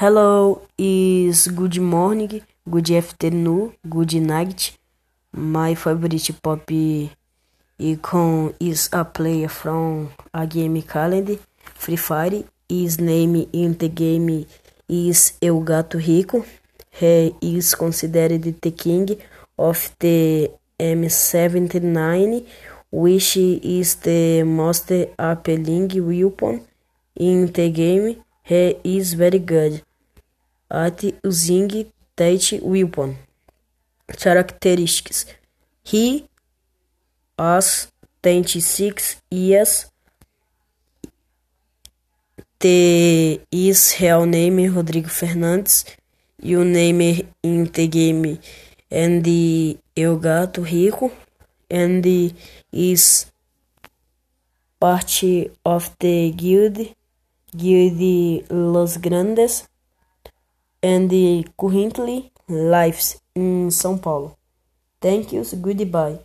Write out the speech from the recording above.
Hello is good morning, good afternoon, good night. My favorite pop icon is a player from a game called Free Fire. His name in the game is El Gato Rico. He is considered the king of the M79, which is the most appealing weapon in the game. He is very good at using that weapon. Characteristics He has 26 years. The is real name Rodrigo Fernandes. You name in the game and El Gato Rico and is part of the guild Guild Los Grandes and currently lives in São Paulo. Thank you. Goodbye.